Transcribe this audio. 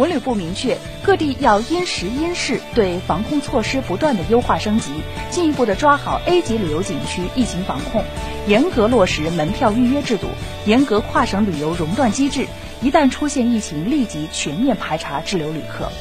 文旅部明确，各地要因时因势对防控措施不断的优化升级，进一步的抓好 A 级旅游景区疫情防控，严格落实门票预约制度，严格跨省旅游熔断机制，一旦出现疫情，立即全面排查滞留旅客。